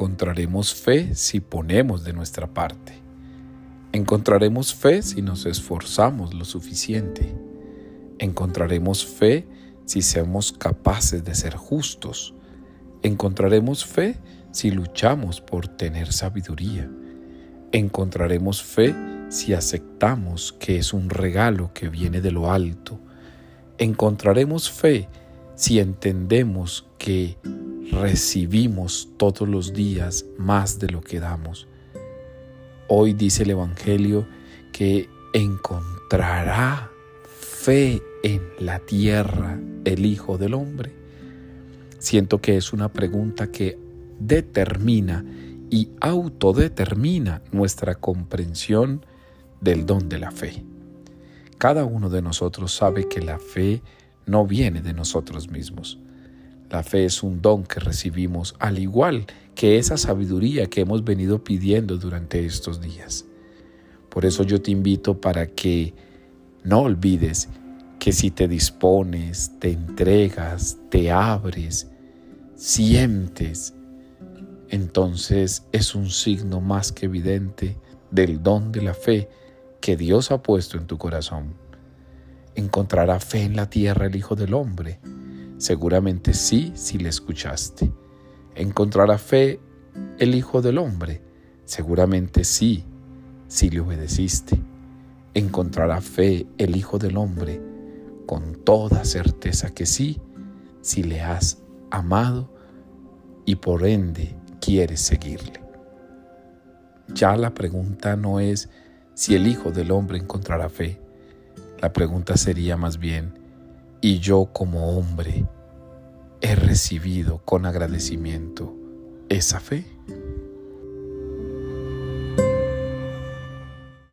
Encontraremos fe si ponemos de nuestra parte. Encontraremos fe si nos esforzamos lo suficiente. Encontraremos fe si somos capaces de ser justos. Encontraremos fe si luchamos por tener sabiduría. Encontraremos fe si aceptamos que es un regalo que viene de lo alto. Encontraremos fe si entendemos que recibimos todos los días más de lo que damos. Hoy dice el Evangelio que encontrará fe en la tierra el Hijo del Hombre. Siento que es una pregunta que determina y autodetermina nuestra comprensión del don de la fe. Cada uno de nosotros sabe que la fe no viene de nosotros mismos. La fe es un don que recibimos al igual que esa sabiduría que hemos venido pidiendo durante estos días. Por eso yo te invito para que no olvides que si te dispones, te entregas, te abres, sientes, entonces es un signo más que evidente del don de la fe que Dios ha puesto en tu corazón. ¿Encontrará fe en la tierra el Hijo del Hombre? Seguramente sí si le escuchaste. ¿Encontrará fe el Hijo del Hombre? Seguramente sí si le obedeciste. ¿Encontrará fe el Hijo del Hombre? Con toda certeza que sí, si le has amado y por ende quieres seguirle. Ya la pregunta no es si el Hijo del Hombre encontrará fe. La pregunta sería más bien, y yo como hombre he recibido con agradecimiento esa fe.